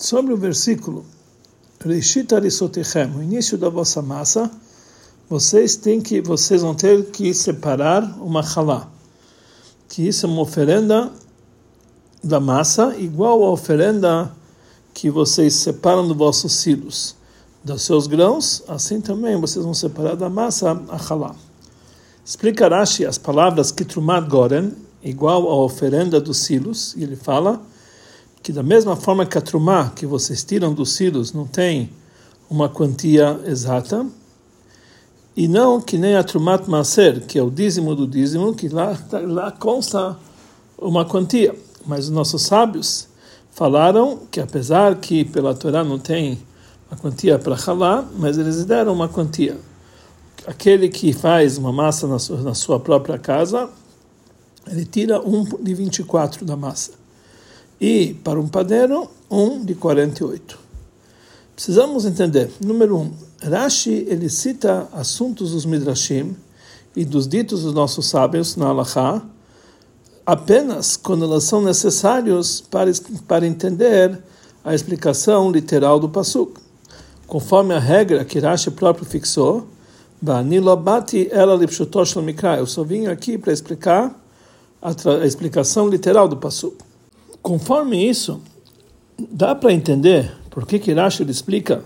sobre o versículo o início da vossa massa, vocês têm que, vocês vão ter que separar uma halá, que isso é uma oferenda da massa, igual à oferenda que vocês separam dos vossos silos, dos seus grãos, assim também vocês vão separar da massa a halá. Explica Rashi as palavras Kitrumat Goren, igual à oferenda dos silos, e ele fala que da mesma forma que a trumá que vocês tiram dos silos não tem uma quantia exata, e não que nem a trumat maser, que é o dízimo do dízimo, que lá, lá consta uma quantia. Mas os nossos sábios falaram que apesar que pela Torá não tem a quantia para halá, mas eles deram uma quantia. Aquele que faz uma massa na sua, na sua própria casa, ele tira um de 24 da massa e para um padeiro, um de 48. Precisamos entender, número um, Rashi ele cita assuntos dos Midrashim e dos ditos dos nossos sábios na Halachá apenas quando elas são necessários para, para entender a explicação literal do Pasuk. Conforme a regra que Rashi próprio fixou, eu só vim aqui para explicar a, a explicação literal do Pasuk. Conforme isso, dá para entender por que que Rashi explica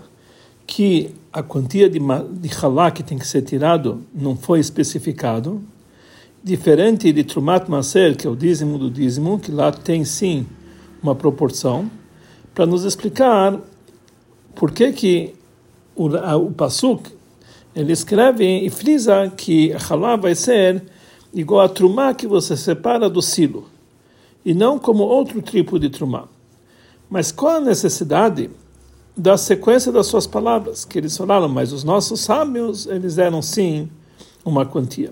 que a quantia de, de halá que tem que ser tirado não foi especificado, diferente de Trumat Maser, que é o dízimo do dízimo, que lá tem sim uma proporção, para nos explicar por que que o, o Pasuk ele escreve e frisa que a halá vai ser igual a trumá que você separa do silo e não como outro tipo de trumá. Mas qual a necessidade da sequência das suas palavras? Que eles falaram, mas os nossos sábios, eles deram sim uma quantia.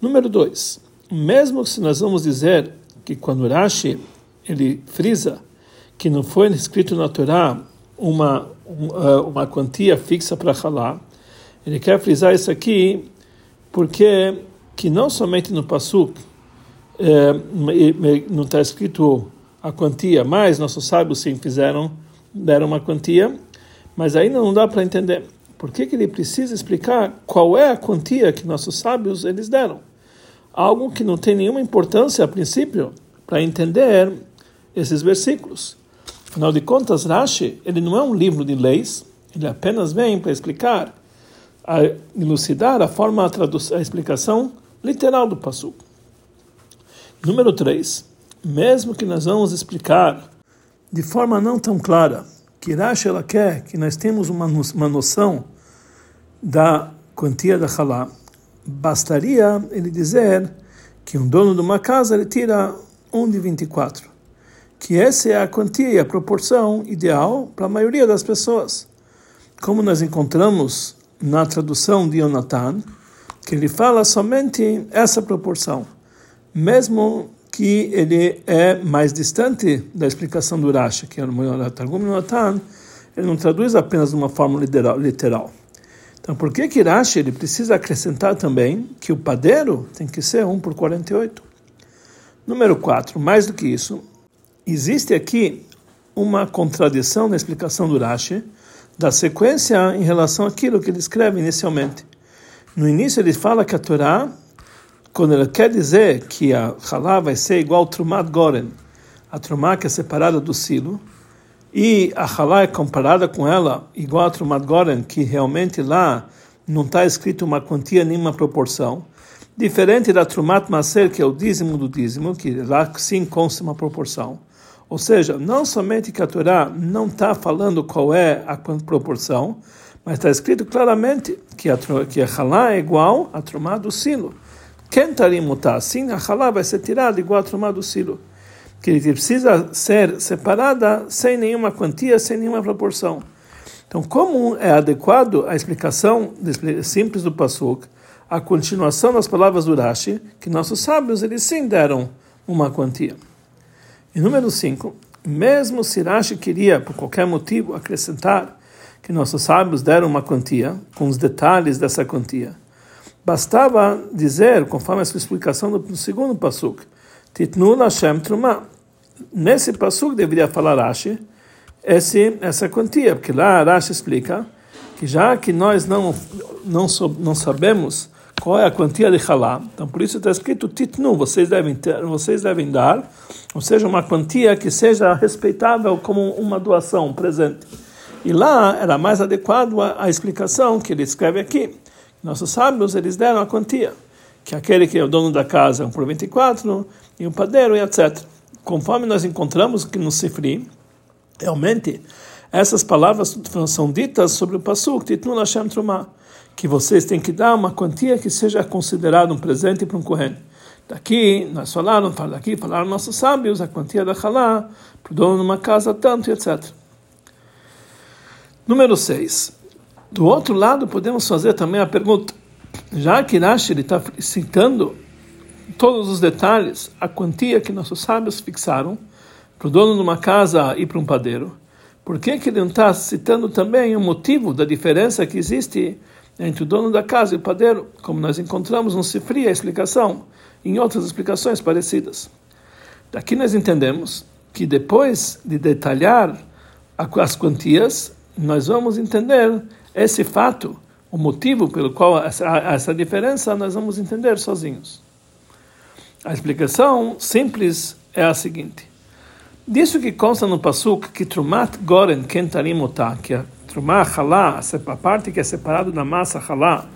Número dois, mesmo se nós vamos dizer que quando Rashi ele frisa que não foi escrito na Torá uma uma quantia fixa para Halá, ele quer frisar isso aqui porque que não somente no Pasuk é, não está escrito a quantia, mas nossos sábios sim fizeram, deram uma quantia, mas ainda não dá para entender. Por que, que ele precisa explicar qual é a quantia que nossos sábios eles deram? Algo que não tem nenhuma importância a princípio para entender esses versículos. Afinal de contas, Rashi, ele não é um livro de leis, ele apenas vem para explicar, a elucidar a forma, a, a explicação literal do Pasuk. Número 3. Mesmo que nós vamos explicar de forma não tão clara que Rashi ela quer que nós temos uma, uma noção da quantia da halá, bastaria ele dizer que um dono de uma casa ele tira um de 24, que essa é a quantia e a proporção ideal para a maioria das pessoas. Como nós encontramos na tradução de Jonathan, que ele fala somente essa proporção mesmo que ele é mais distante da explicação do Rashi, que é o Targum Natan, ele não traduz apenas de uma forma literal. Então, por que que Rashi ele precisa acrescentar também que o padeiro tem que ser 1 por 48? Número 4, mais do que isso, existe aqui uma contradição na explicação do Rashi, da sequência em relação àquilo que ele escreve inicialmente. No início ele fala que a Torá quando ele quer dizer que a halá vai ser igual ao trumat goren, a trumá que é separada do silo, e a halá é comparada com ela igual a trumat goren, que realmente lá não está escrito uma quantia nenhuma proporção, diferente da trumat maser, que é o dízimo do dízimo, que lá sim consta uma proporção. Ou seja, não somente que a Torá não está falando qual é a proporção, mas está escrito claramente que a, que a halá é igual a trumá do silo. Kentarim mutar. Assim a halá vai ser tirada igual a trumá do silo. Que ele precisa ser separada sem nenhuma quantia, sem nenhuma proporção. Então, como é adequado a explicação simples do Pasuk, a continuação das palavras do Rashi, que nossos sábios eles sim deram uma quantia. E número 5, mesmo se Rashi queria, por qualquer motivo, acrescentar que nossos sábios deram uma quantia, com os detalhes dessa quantia, Bastava dizer, conforme a sua explicação do segundo pasuk, Titnu Hashem Trumah. Nesse pasuk deveria falar Rashi esse, essa quantia, porque lá Rashi explica que já que nós não, não, não sabemos qual é a quantia de halá, então por isso está escrito titnu, vocês devem, ter, vocês devem dar, ou seja, uma quantia que seja respeitável como uma doação, um presente. E lá era mais adequado a, a explicação que ele escreve aqui. Nossos sábios, eles deram a quantia, que aquele que é o dono da casa é um por 24, e um padeiro, e etc. Conforme nós encontramos que no Sifri, realmente, essas palavras são ditas sobre o Pasuk, Titnu Hashem Trumah, que vocês têm que dar uma quantia que seja considerado um presente para um Kohen. Daqui, nós falaram, daqui falaram nossos sábios, a quantia da Halá, para o dono de uma casa, tanto, etc. Número 6. Do outro lado, podemos fazer também a pergunta, já que Rashi está citando todos os detalhes, a quantia que nossos sábios fixaram para o dono de uma casa e para um padeiro, por que, que ele não está citando também o motivo da diferença que existe entre o dono da casa e o padeiro, como nós encontramos no Sifri a explicação, em outras explicações parecidas? Daqui nós entendemos que depois de detalhar as quantias, nós vamos entender esse fato, o motivo pelo qual essa, essa diferença, nós vamos entender sozinhos. A explicação simples é a seguinte: disso que consta no Pasuk que Trumat Goren Kentarim Otah, que a Halá, a parte que é separada da massa Halá,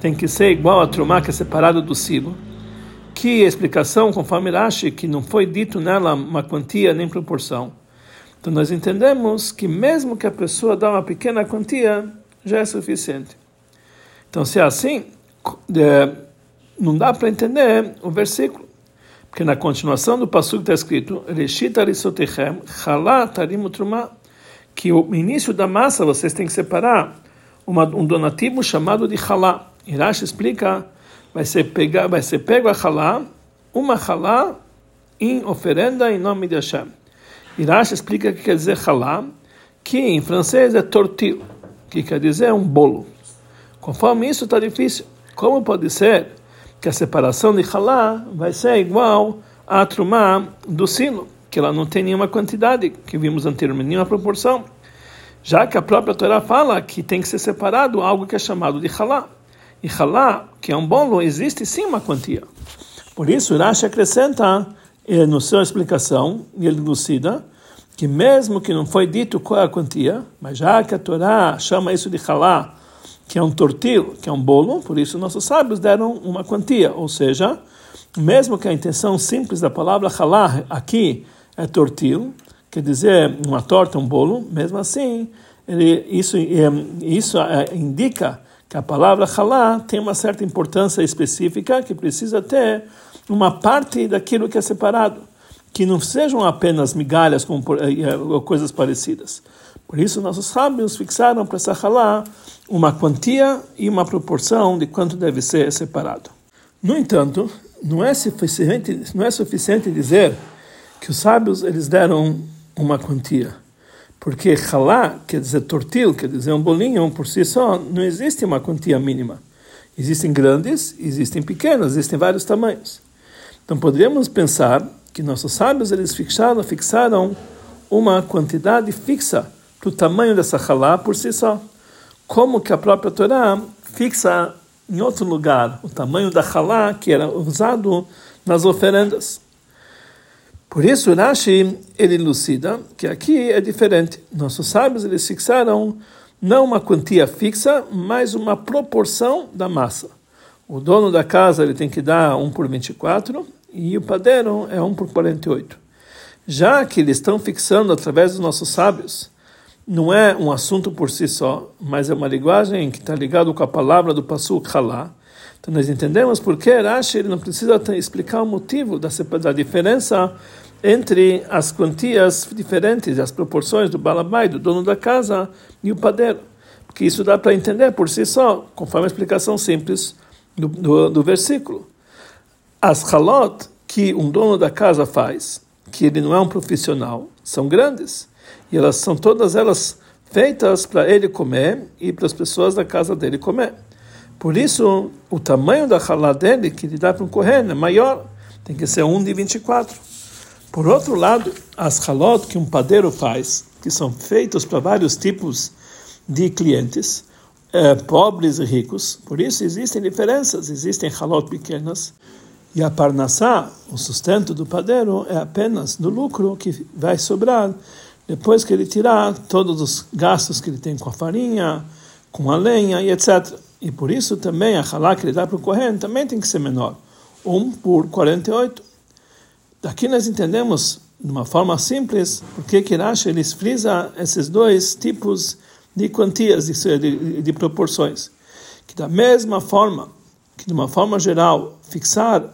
tem que ser igual a Trumá que é separada do silo. Que explicação, conforme Rashi, que não foi dito nela uma quantia nem proporção. Então nós entendemos que mesmo que a pessoa dá uma pequena quantia, já é suficiente. Então, se é assim, é, não dá para entender o versículo. Porque na continuação do passo está escrito que o início da massa vocês têm que separar uma, um donativo chamado de halá. Irash explica, vai ser, pegar, vai ser pego a halá, uma halá em oferenda em nome de Hashem. Irash explica que quer dizer halá, que em francês é tortil que quer dizer um bolo. Conforme isso está difícil. Como pode ser que a separação de halá vai ser igual à trumá do sino, que ela não tem nenhuma quantidade, que vimos anteriormente, nenhuma proporção. Já que a própria Torá fala que tem que ser separado algo que é chamado de halá. E halá, que é um bolo, existe sim uma quantia. Por isso, Rashi acrescenta, eh, no sua explicação, e ele elucida, que mesmo que não foi dito qual é a quantia, mas já que a Torá chama isso de halá, que é um tortil, que é um bolo, por isso nossos sábios deram uma quantia, ou seja, mesmo que a intenção simples da palavra halá aqui é tortil, quer dizer uma torta, um bolo, mesmo assim, ele, isso, isso é, indica que a palavra halá tem uma certa importância específica que precisa ter uma parte daquilo que é separado que não sejam apenas migalhas como, eh, ou coisas parecidas. Por isso, nossos sábios fixaram para essa halá uma quantia e uma proporção de quanto deve ser separado. No entanto, não é suficiente, não é suficiente dizer que os sábios eles deram uma quantia. Porque halá, quer dizer tortil, quer dizer um bolinho por si só, não existe uma quantia mínima. Existem grandes, existem pequenas, existem vários tamanhos. Então poderíamos pensar que nossos sábios eles fixaram, fixaram uma quantidade fixa para o tamanho dessa halá por si só. Como que a própria Torá fixa em outro lugar o tamanho da halá que era usado nas oferendas. Por isso, Rashi ele elucida que aqui é diferente. Nossos sábios eles fixaram não uma quantia fixa, mas uma proporção da massa. O dono da casa ele tem que dar 1 por 24 e o padeiro é 1 por 48. Já que eles estão fixando através dos nossos sábios, não é um assunto por si só, mas é uma linguagem que está ligado com a palavra do Pasuk Halá. Então nós entendemos por que Rashi ele não precisa explicar o motivo da, da diferença entre as quantias diferentes, as proporções do balabai, do dono da casa, e o padeiro. Porque isso dá para entender por si só, conforme a explicação simples do, do, do versículo. As halot que um dono da casa faz, que ele não é um profissional, são grandes. E elas são todas elas feitas para ele comer e para as pessoas da casa dele comer. Por isso, o tamanho da halá dele, que ele dá para um correndo, é maior. Tem que ser 1 de 24. Por outro lado, as halot que um padeiro faz, que são feitos para vários tipos de clientes, é, pobres e ricos, por isso existem diferenças, existem halot pequenas, e a parnassá, o sustento do padeiro, é apenas do lucro que vai sobrar depois que ele tirar todos os gastos que ele tem com a farinha, com a lenha e etc. E por isso também a halá que ele dá para o Kohen também tem que ser menor. 1 por 48. Daqui nós entendemos, de uma forma simples, porque que Rashi ele frisa esses dois tipos de quantias, de, de, de proporções. Que da mesma forma, que de uma forma geral, fixar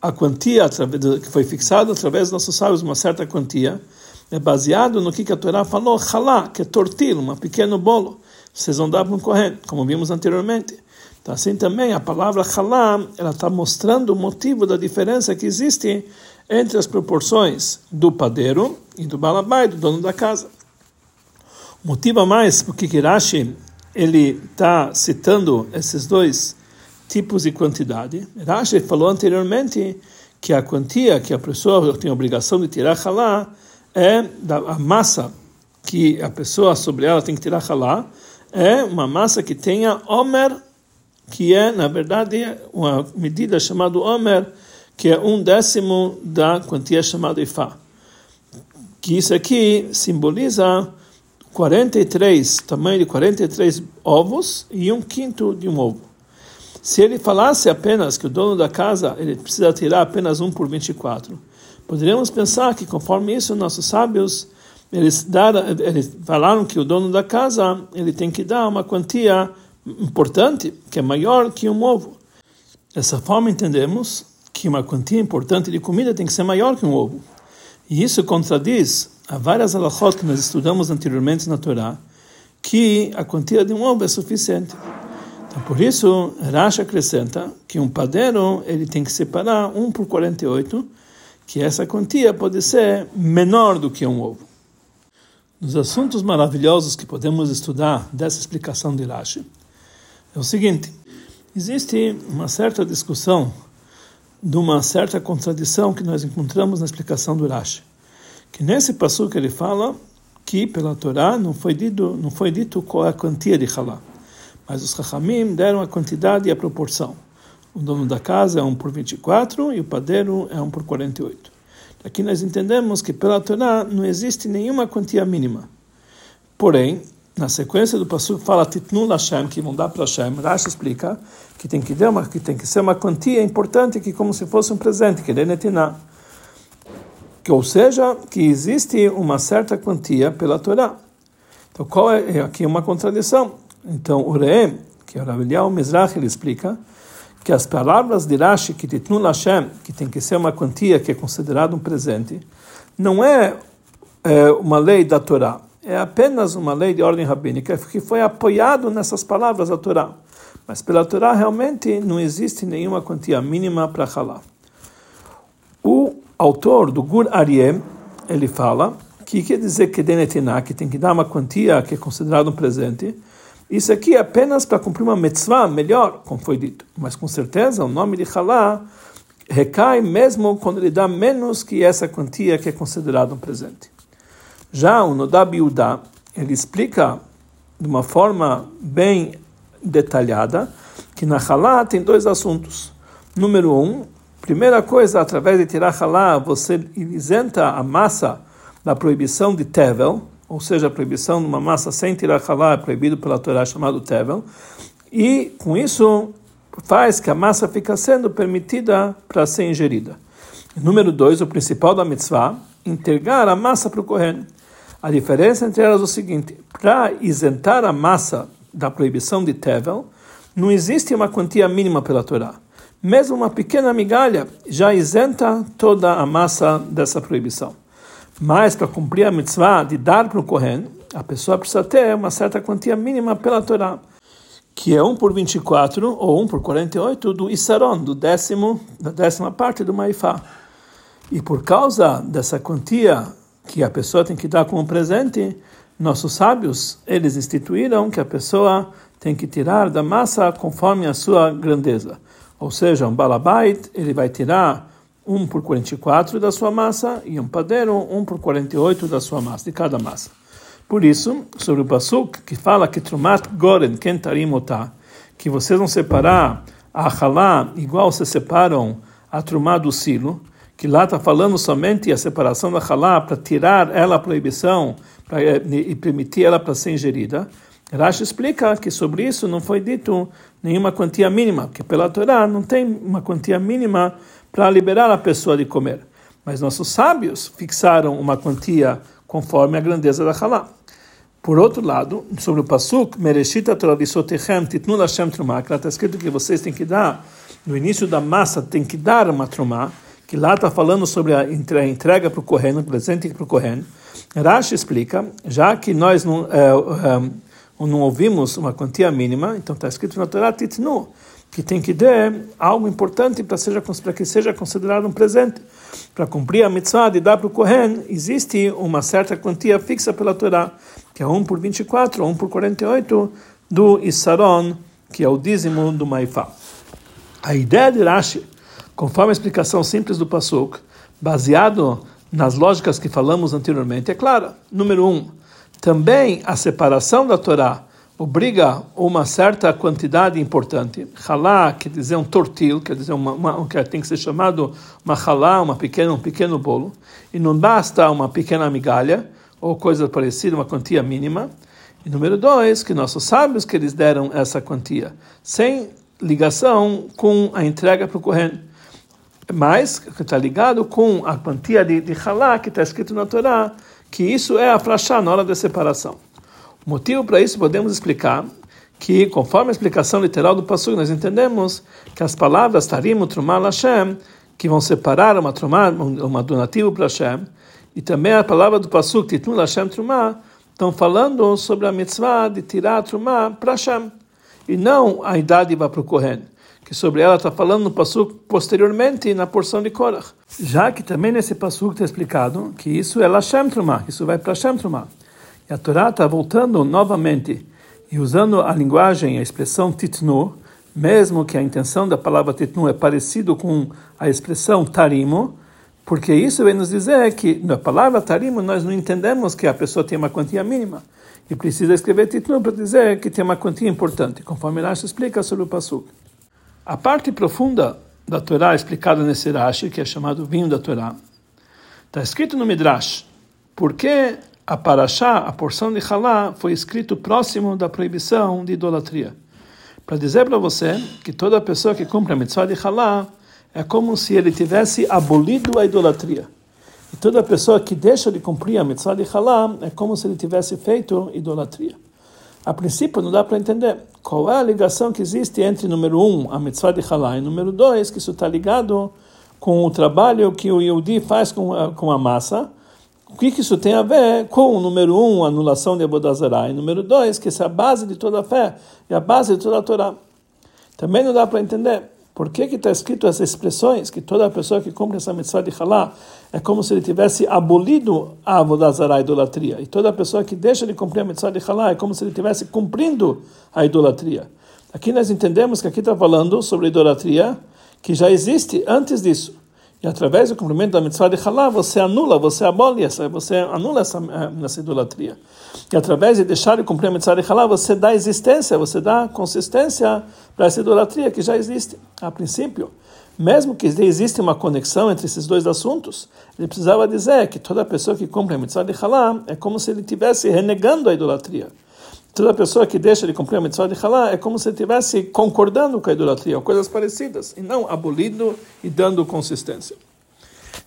a quantia que foi fixada através dos nossos sábios, uma certa quantia, é baseado no que, a Torá falou, halá, que é tortilho, um pequeno bolo. Vocês vão dar para um corrente, como vimos anteriormente. Então, assim também, a palavra halá, ela está mostrando o motivo da diferença que existe entre as proporções do padeiro e do balabai, do dono da casa. O motivo a mais porque Kirashi ele está citando esses dois tipos de quantidade. Rashi falou anteriormente que a quantia que a pessoa tem a obrigação de tirar halá é da, a massa que a pessoa sobre ela tem que tirar halá, é uma massa que tenha Omer, que é, na verdade, uma medida chamada Omer, que é um décimo da quantia chamada Ifá. Que isso aqui simboliza 43, tamanho de 43 ovos e um quinto de um ovo. Se ele falasse apenas que o dono da casa ele precisa tirar apenas um por 24, Poderíamos pensar que, conforme isso, nossos sábios eles, eles falaram que o dono da casa ele tem que dar uma quantia importante, que é maior que um ovo. Dessa forma, entendemos que uma quantia importante de comida tem que ser maior que um ovo. E isso contradiz a várias alahot que nós estudamos anteriormente na Torá, que a quantia de um ovo é suficiente. Então, por isso, Rashi acrescenta que um padeiro ele tem que separar um por 48 que essa quantia pode ser menor do que um ovo. Dos assuntos maravilhosos que podemos estudar dessa explicação de Rashi é o seguinte: existe uma certa discussão de uma certa contradição que nós encontramos na explicação do Rashi, que nesse passo que ele fala que pela Torá não foi dito não foi dito qual é a quantia de halá, mas os Chachamim deram a quantidade e a proporção. O dono da casa é 1 por 24 e o padeiro é 1 por 48. Aqui nós entendemos que pela Torá não existe nenhuma quantia mínima. Porém, na sequência do passo fala Titnu Lashem, que vão dar para Hashem, Rashi explica que tem que, uma, que tem que ser uma quantia importante, que como se fosse um presente, que é netiná. Que, ou seja, que existe uma certa quantia pela Torá. Então, qual é, é aqui uma contradição? Então, o Reem, que é o Rav Mizrach, ele explica que as palavras de Rashi, que Lashem, que tem que ser uma quantia que é considerado um presente, não é, é uma lei da Torá, é apenas uma lei de ordem rabínica que foi apoiado nessas palavras da Torá. Mas pela Torá realmente não existe nenhuma quantia mínima para halá. O autor do Gur Aryeh, ele fala que quer dizer que denetiná, que tem que dar uma quantia que é considerado um presente, isso aqui é apenas para cumprir uma mitzvah melhor, como foi dito. Mas com certeza o nome de halá recai mesmo quando ele dá menos que essa quantia que é considerado um presente. Já o Nodab Yudá, ele explica de uma forma bem detalhada que na halá tem dois assuntos. Número um, primeira coisa, através de tirar halá, você isenta a massa da proibição de tevel, ou seja, a proibição de uma massa sem tirar halá é proibido pela Torá chamado tevel, e com isso faz que a massa fica sendo permitida para ser ingerida. Número dois, o principal da mitzvah, entregar a massa para o Kohen. A diferença entre elas é o seguinte: para isentar a massa da proibição de tevel, não existe uma quantia mínima pela Torá. Mesmo uma pequena migalha já isenta toda a massa dessa proibição. Mas para cumprir a mitzvah de dar para o Kohen, a pessoa precisa ter uma certa quantia mínima pela Torá, que é 1 por 24 ou 1 por 48 do Isaron, do décimo, da décima parte do Maifá. E por causa dessa quantia que a pessoa tem que dar como presente, nossos sábios, eles instituíram que a pessoa tem que tirar da massa conforme a sua grandeza. Ou seja, um balabait, ele vai tirar um por 44 da sua massa, e um padeiro, um por 48 da sua massa, de cada massa. Por isso, sobre o Pasuk, que fala que Trumat Goren Kentarim Otah, que vocês vão separar a Halá igual se separam a Trumá do Silo, que lá está falando somente a separação da Halá para tirar ela a proibição pra, eh, e permitir ela para ser ingerida. Rashi explica que sobre isso não foi dito nenhuma quantia mínima, que pela Torá não tem uma quantia mínima para liberar a pessoa de comer. Mas nossos sábios fixaram uma quantia conforme a grandeza da halá. Por outro lado, sobre o pasuk, Mereshita Toralisotechem Titnu Lashem Trumah, que lá está escrito que vocês têm que dar, no início da massa, tem que dar uma trumá, que lá está falando sobre a entrega para o Kohen, o presente para o Kohen. Rashi explica, já que nós não, é, é, não ouvimos uma quantia mínima, então está escrito na Torá Titnu, que tem que dar algo importante para, que seja considerado um presente. Para cumprir a mitzvah de dar para o Kohen, existe uma certa quantia fixa pela Torá, que é 1 por 24 ou 1 por 48 do Issaron, que é o dízimo do Maifá. A ideia de Rashi, conforme a explicação simples do Pasuk, baseado nas lógicas que falamos anteriormente, é clara. Número 1, um, também a separação da Torá obriga uma certa quantidade importante. Halá quer dizer um tortil, quer dizer uma, uma, que tem que ser chamado uma halá, uma pequena, um pequeno bolo. E não basta uma pequena migalha ou coisa parecida, uma quantia mínima. E número dois, que nossos sábios que eles deram essa quantia, sem ligação com a entrega para o Kohen. Mas que está ligado com a quantia de, de halá que está escrito na Torá, que isso é a flashá na hora da separação. Motivo para isso podemos explicar que, conforme a explicação literal do Pasuk, nós entendemos que as palavras Tarim, Trumá, Hashem, que vão separar uma Trumá, uma donativo para Hashem, e também a palavra do Pasuk, Titun Hashem Trumá, estão falando sobre a mitzvah de tirar a Trumá para Hashem, e não a idade para o Kohen, que sobre ela está falando no Pasuk posteriormente na porção de Korach. Já que também nesse Pasuk está explicado que isso é Hashem Trumá, isso vai para Hashem Trumá. E a Torá está voltando novamente e usando a linguagem, a expressão titnu, mesmo que a intenção da palavra titnu é parecido com a expressão tarimo, porque isso vem nos dizer que na palavra tarimo nós não entendemos que a pessoa tem uma quantia mínima e precisa escrever titnu para dizer que tem uma quantia importante, conforme Rashi explica sobre o pasuk. A parte profunda da Torá explicada nesse Rashi, que é chamado vinho da Torá, está escrito no Midrash, porque a Parashá, a porção de Halá, foi escrito próximo da proibição de idolatria. Para dizer para você que toda pessoa que cumpre a mitzvah de Halá é como se ele tivesse abolido a idolatria. E toda pessoa que deixa de cumprir a mitzvah de Halá é como se ele tivesse feito idolatria. A princípio, não dá para entender qual é a ligação que existe entre, número um, a mitzvah de Halá, e número dois, que isso está ligado com o trabalho que o Yehudi faz com a, com a massa o que, que isso tem a ver com, número um, anulação de Abodazará, e número dois, que é a base de toda a fé, e a base de toda a Torá. Também não dá para entender por que está escrito essas expressões, que toda pessoa que cumpre essa mitzvah de Halá é como se ele tivesse abolido a Abodazará, a idolatria, e toda pessoa que deixa de cumprir a mitzvah de Halá é como se ele estivesse cumprindo a idolatria. Aqui nós entendemos que aqui está falando sobre idolatria que já existe antes disso. E através do cumprimento da mitzvah de Halá, você anula, você abole essa, você anula essa, eh, essa idolatria. E através de deixar de cumprir a mitzvah de Halá, você dá existência, você dá consistência para essa idolatria que já existe a princípio. Mesmo que exista uma conexão entre esses dois assuntos, ele precisava dizer que toda pessoa que cumpre a mitzvah de Halá é como se ele estivesse renegando a idolatria. Toda pessoa que deixa de cumprir a mitzvah de halá é como se estivesse concordando com a idolatria, ou coisas parecidas, e não abolindo e dando consistência.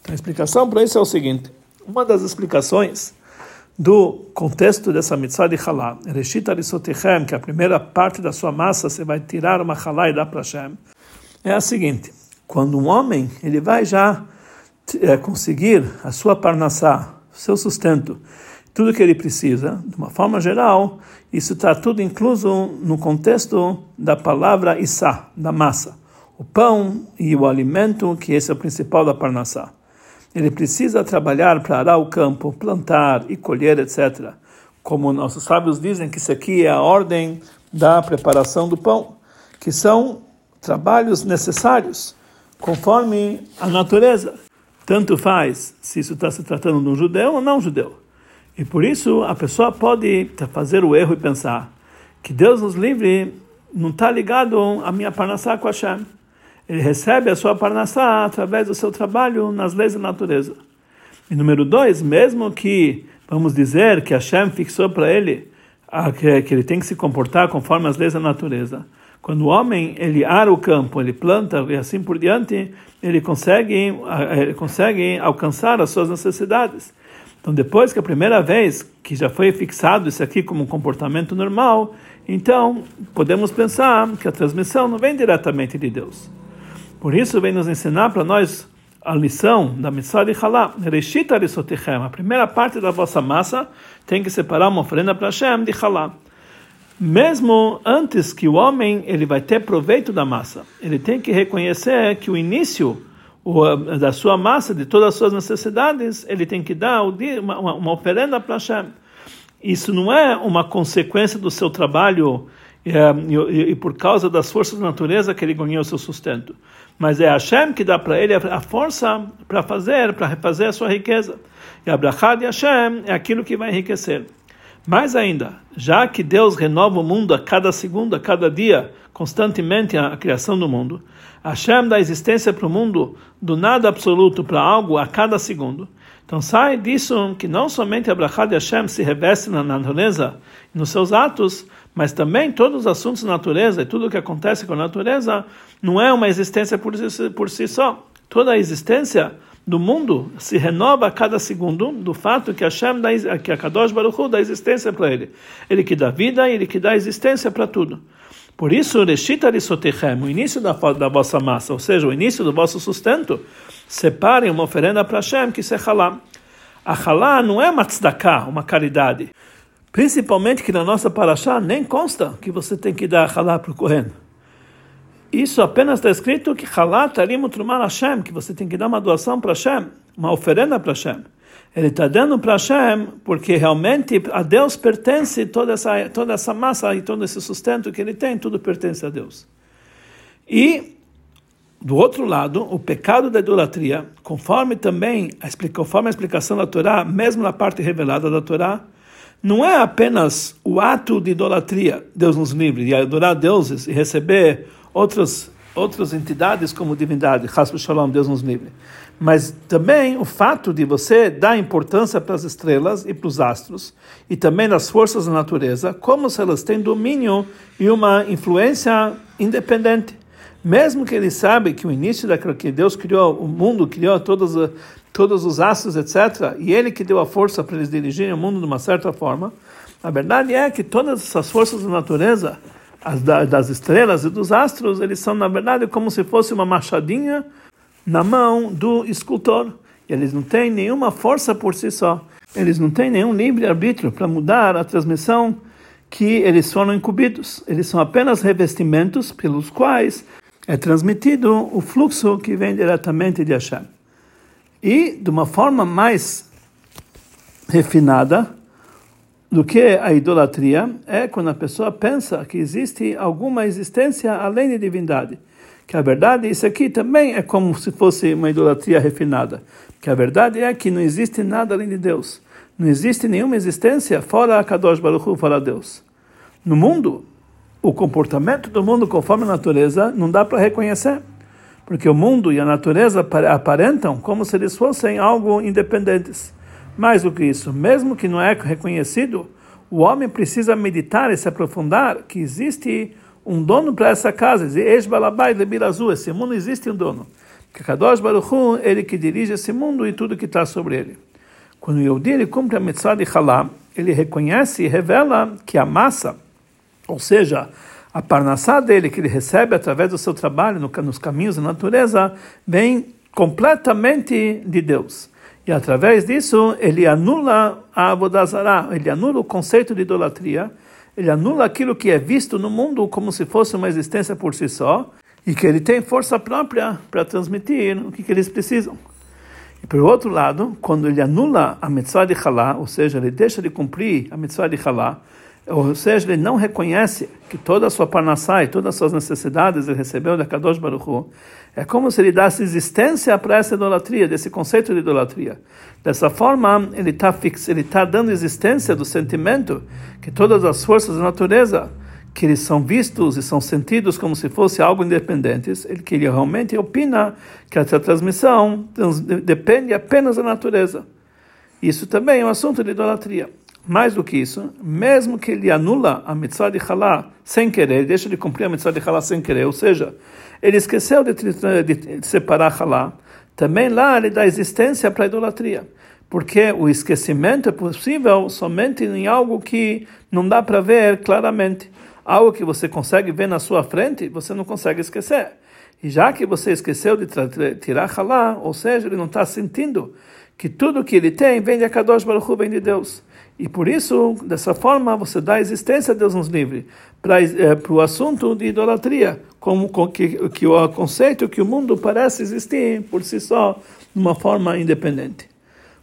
Então, a explicação para isso é o seguinte: uma das explicações do contexto dessa mitzvah de halá, Reshit Arisotechem, que é a primeira parte da sua massa você vai tirar uma halá e dar para Hashem, é a seguinte: quando um homem ele vai já é, conseguir a sua parnassá, seu sustento, tudo que ele precisa, de uma forma geral, isso está tudo incluso no contexto da palavra Issa, da massa. O pão e o alimento, que esse é o principal da Parnassá. Ele precisa trabalhar para arar o campo, plantar e colher, etc. Como nossos sábios dizem que isso aqui é a ordem da preparação do pão, que são trabalhos necessários conforme a natureza. Tanto faz se isso está se tratando de um judeu ou não judeu. E por isso a pessoa pode fazer o erro e pensar que Deus nos livre não está ligado a minha parnassá com Hashem. Ele recebe a sua parnassá através do seu trabalho nas leis da natureza. E número dois, mesmo que, vamos dizer, que Hashem fixou para ele que ele tem que se comportar conforme as leis da natureza. Quando o homem ele ara o campo, ele planta e assim por diante, ele consegue, ele consegue alcançar as suas necessidades. Então, depois que a primeira vez que já foi fixado isso aqui como um comportamento normal, então podemos pensar que a transmissão não vem diretamente de Deus. Por isso, vem nos ensinar para nós a lição da mitzvah de Halá. Reshit arisotechem, a primeira parte da vossa massa tem que separar uma oferenda para Hashem de Halá. Mesmo antes que o homem ele vai ter proveito da massa, ele tem que reconhecer que o início da sua massa, de todas as suas necessidades, ele tem que dar uma, uma oferenda para Hashem. Isso não é uma consequência do seu trabalho e, e, e, por causa das forças da natureza que ele ganhou o seu sustento. Mas é Hashem que dá para ele a força para fazer, para refazer a sua riqueza. E a brachá de Hashem é aquilo que vai enriquecer. Mais ainda, já que Deus renova o mundo a cada segundo, a cada dia, constantemente a, criação do mundo, Hashem dá existência para o mundo do nada absoluto para algo a cada segundo. Então sai disso que não somente a Brachá de Hashem se reveste na natureza e nos seus atos, mas também todos os assuntos da natureza e tudo o que acontece com a natureza não é uma existência por si, por si só. Toda a existência do mundo se renova a cada segundo do fato que Hashem dá, que a Kadosh Baruch Hu dá existência para ele. Ele que dá vida ele que dá existência para tudo. Por isso, o início da, da vossa massa, ou seja, o início do vosso sustento, separem uma oferenda para Hashem, que se é halá. A halá não é uma tzedakah, uma caridade. Principalmente que na nossa paraxá nem consta que você tem que dar halá para o Kohen. Isso apenas está escrito que Halá Tarim Trumar Hashem, que você tem que dar uma doação para Hashem, uma oferenda para Hashem. Ele está dando para Hashem porque realmente a Deus pertence toda essa, toda essa massa e todo esse sustento que ele tem, tudo pertence a Deus. E, do outro lado, o pecado da idolatria, conforme também a, conforme a explicação da Torá, mesmo na parte revelada da Torá, não é apenas o ato de idolatria, Deus nos livre, de adorar deuses e receber outras outras entidades como divindade, Hasbu Shalom, Deus nos livre. Mas também o fato de você dar importância para as estrelas e para os astros, e também das forças da natureza, como se elas têm domínio e uma influência independente. Mesmo que ele sabe que o início daquilo que Deus criou, o mundo criou todos, todos os astros, etc., e ele que deu a força para eles dirigirem o mundo de uma certa forma, a verdade é que todas essas forças da natureza, as das estrelas e dos astros, eles são, na verdade, como se fosse uma machadinha na mão do escultor. Eles não têm nenhuma força por si só. Eles não têm nenhum livre-arbítrio para mudar a transmissão que eles foram incumbidos. Eles são apenas revestimentos pelos quais é transmitido o fluxo que vem diretamente de Hashem. E, de uma forma mais refinada, do que a idolatria é quando a pessoa pensa que existe alguma existência além de divindade. Que a verdade, isso aqui também é como se fosse uma idolatria refinada. Que a verdade é que não existe nada além de Deus. Não existe nenhuma existência fora a Kadosh Baruch Hu, fora Deus. No mundo, o comportamento do mundo conforme a natureza não dá para reconhecer. Porque o mundo e a natureza aparentam como se eles fossem algo independentes. Mais do que isso, mesmo que não é reconhecido, o homem precisa meditar e se aprofundar que existe um dono para essa casa. Esse mundo existe um dono. Que Kadosh Baruch Hu, ele que dirige esse mundo e tudo que está sobre ele. Quando o Yehudi ele cumpre a mitzvah de Halá, ele reconhece e revela que a massa, ou seja, a parnassá dele, que ele recebe através do seu trabalho nos caminhos da natureza, vem completamente de Deus. E através disso, ele anula a Avodazara, ele anula o conceito de idolatria, ele anula aquilo que é visto no mundo como se fosse uma existência por si só, e que ele tem força própria para transmitir o que, que eles precisam. E por outro lado, quando ele anula a mitzvah de Halá, ou seja, ele deixa de cumprir a mitzvah de Halá, ou seja, ele não reconhece que toda a sua parnassá e todas as suas necessidades ele recebeu da Kadosh Baruch Hu, é como se ele desse existência para essa idolatria, desse conceito de idolatria. Dessa forma, ele está ele tá dando existência do sentimento que todas as forças da natureza, que eles são vistos e são sentidos como se fosse algo independentes, ele que ele realmente opina que essa transmissão depende apenas da natureza. Isso também é um assunto de idolatria. Mais do que isso, mesmo que ele anula a mitzvah de halá sem querer, deixa de cumprir a mitzvah de halá sem querer, ou seja, ele esqueceu de, de, de separar halá, também lá ele dá existência para a idolatria. Porque o esquecimento é possível somente em algo que não dá para ver claramente. Algo que você consegue ver na sua frente, você não consegue esquecer. E já que você esqueceu de tirar halá, ou seja, ele não está sentindo que tudo que ele tem vem de Akadosh Baruch Hu, vem de Deus. E por isso, dessa forma, você dá existência Deus nos livre para é, o assunto de idolatria, como que, que o conceito que o mundo parece existir por si só, de uma forma independente.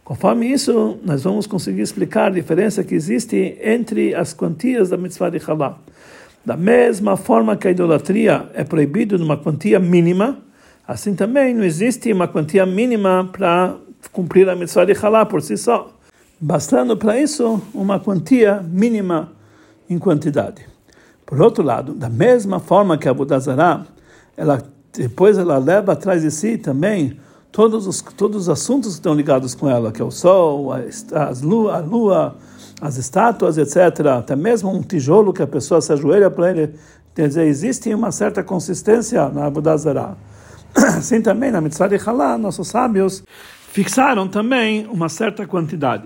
Conforme isso, nós vamos conseguir explicar a diferença que existe entre as quantias da mitzvah de Halá. Da mesma forma que a idolatria é proibida numa quantia mínima, assim também não existe uma quantia mínima para cumprir a mitzvah de Halá por si só bastando para isso uma quantia mínima em quantidade. Por outro lado, da mesma forma que a Budazará, ela depois ela leva atrás de si também todos os todos os assuntos que estão ligados com ela, que é o sol, as lua, a lua, as estátuas, etc. Até mesmo um tijolo que a pessoa se ajoelha para ele, quer dizer, existe uma certa consistência na Abudazará. Assim também na Mitzvah de Halá, nossos sábios fixaram também uma certa quantidade.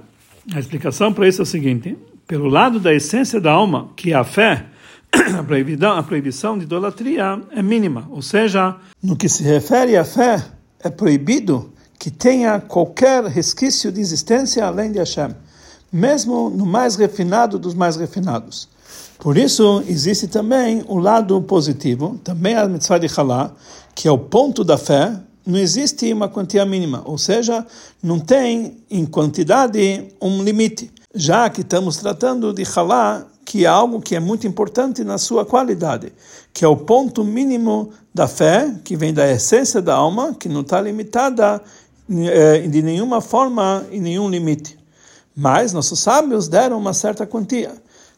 A explicação para isso é o seguinte: pelo lado da essência da alma, que é a fé, a proibição, a proibição de idolatria é mínima, ou seja, no que se refere à fé, é proibido que tenha qualquer resquício de existência além de Hashem, mesmo no mais refinado dos mais refinados. Por isso, existe também o lado positivo, também a mitzvah de Halá, que é o ponto da fé, não existe uma quantia mínima, ou seja, não tem em quantidade um limite. Já que estamos tratando de halá, que é algo que é muito importante na sua qualidade, que é o ponto mínimo da fé, que vem da essência da alma, que não está limitada eh, de nenhuma forma e nenhum limite. Mas nossos sábios deram uma certa quantia.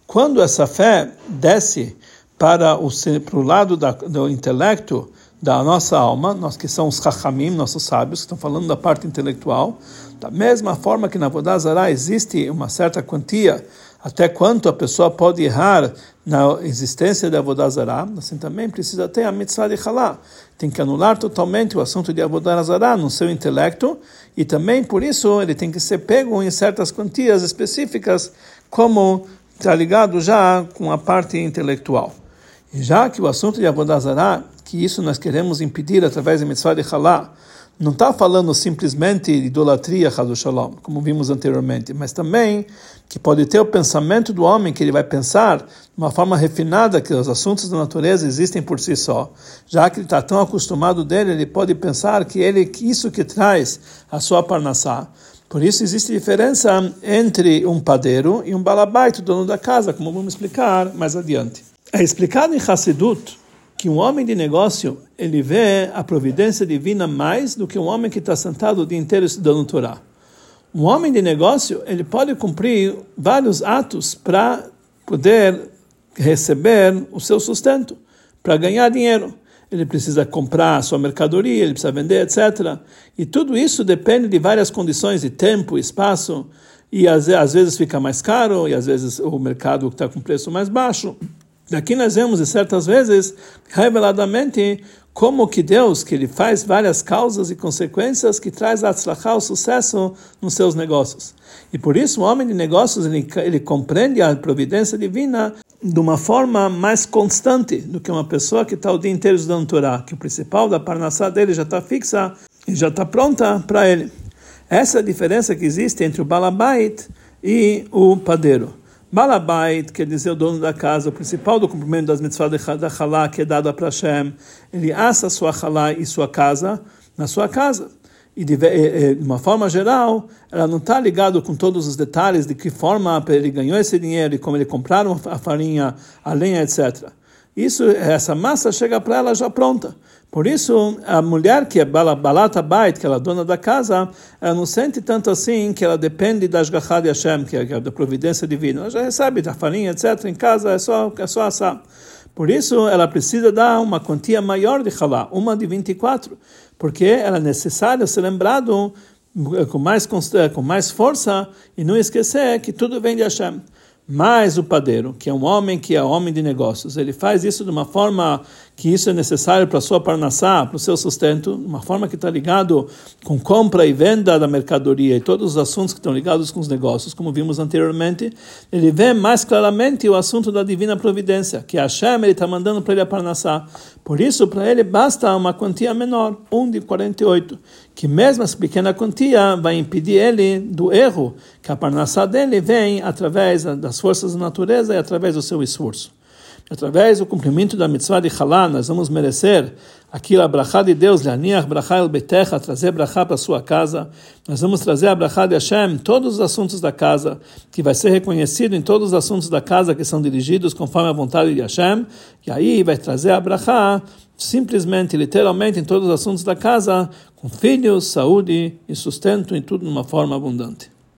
Quando essa fé desce para o, para o lado da, do intelecto, da nossa alma, nós que somos Chachamim, nossos sábios, que estão falando da parte intelectual, da mesma forma que na Vodazara existe uma certa quantia, até quanto a pessoa pode errar na existência da Avodazara, assim também precisa ter a mitzvah de Halá. Tem que anular totalmente o assunto de Avodazara no seu intelecto, e também por isso ele tem que ser pego em certas quantias específicas, como está ligado já com a parte intelectual. E já que o assunto de Avodazara que isso nós queremos impedir através da mitzvah de Halá, não está falando simplesmente de idolatria, Shalom, como vimos anteriormente, mas também que pode ter o pensamento do homem, que ele vai pensar de uma forma refinada que os assuntos da natureza existem por si só. Já que ele está tão acostumado dele, ele pode pensar que ele isso que traz a sua parnassá. Por isso existe diferença entre um padeiro e um balabaito, dono da casa, como vamos explicar mais adiante. É explicado em Hassidut, que um homem de negócio ele vê a providência divina mais do que um homem que está sentado o dia inteiro estudando Torá. Um homem de negócio ele pode cumprir vários atos para poder receber o seu sustento, para ganhar dinheiro. Ele precisa comprar a sua mercadoria, ele precisa vender, etc. E tudo isso depende de várias condições de tempo, espaço, e às, às vezes fica mais caro, e às vezes o mercado está com preço mais baixo. Daqui nós vemos, certas vezes, reveladamente, como que Deus, que ele faz várias causas e consequências que traz a o sucesso nos seus negócios. E por isso o homem de negócios, ele, ele compreende a providência divina de uma forma mais constante do que uma pessoa que está o dia inteiro estudando Torá, que o principal da parnassá dele já está fixa e já está pronta para ele. Essa é a diferença que existe entre o balabait e o padeiro. Balabait, quer dizer o dono da casa, o principal do cumprimento das mitzvot da Halá, que é dado para Hashem, ele assa sua Halá e sua casa na sua casa. e de, de uma forma geral, ela não está ligada com todos os detalhes de que forma ele ganhou esse dinheiro e como ele compraram a farinha, a lenha, etc. Isso, essa massa chega para ela já pronta. Por isso, a mulher que é balata bait, que ela é dona da casa, ela não sente tanto assim que ela depende da Ashgachad Hashem, que é da providência divina. Ela já recebe da farinha, etc. Em casa é só, é só assar. Por isso, ela precisa dar uma quantia maior de halá, uma de 24, porque ela é necessária ser lembrado com mais, com mais força e não esquecer que tudo vem de Hashem. Mas o padeiro, que é um homem que é homem de negócios, ele faz isso de uma forma que isso é necessário para a sua parnassá, para o seu sustento, uma forma que está ligado com compra e venda da mercadoria e todos os assuntos que estão ligados com os negócios, como vimos anteriormente, ele vê mais claramente o assunto da divina providência, que a Hashem está mandando para ele a parnassá. Por isso, para ele basta uma quantia menor, um de 48, que mesmo essa pequena quantia vai impedir ele do erro, que a parnassá dele vem através das forças da natureza e através do seu esforço. Através do cumprimento da mitzvah de Halá, nós vamos merecer aquilo, a brachá de Deus, Leaniach brachá el betecha, trazer brachá para sua casa. Nós vamos trazer a brachá de Hashem, todos os assuntos da casa, que vai ser reconhecido em todos os assuntos da casa que são dirigidos conforme a vontade de Hashem. E aí vai trazer a brachá, simplesmente, literalmente, em todos os assuntos da casa, com filhos, saúde e sustento, e tudo de uma forma abundante.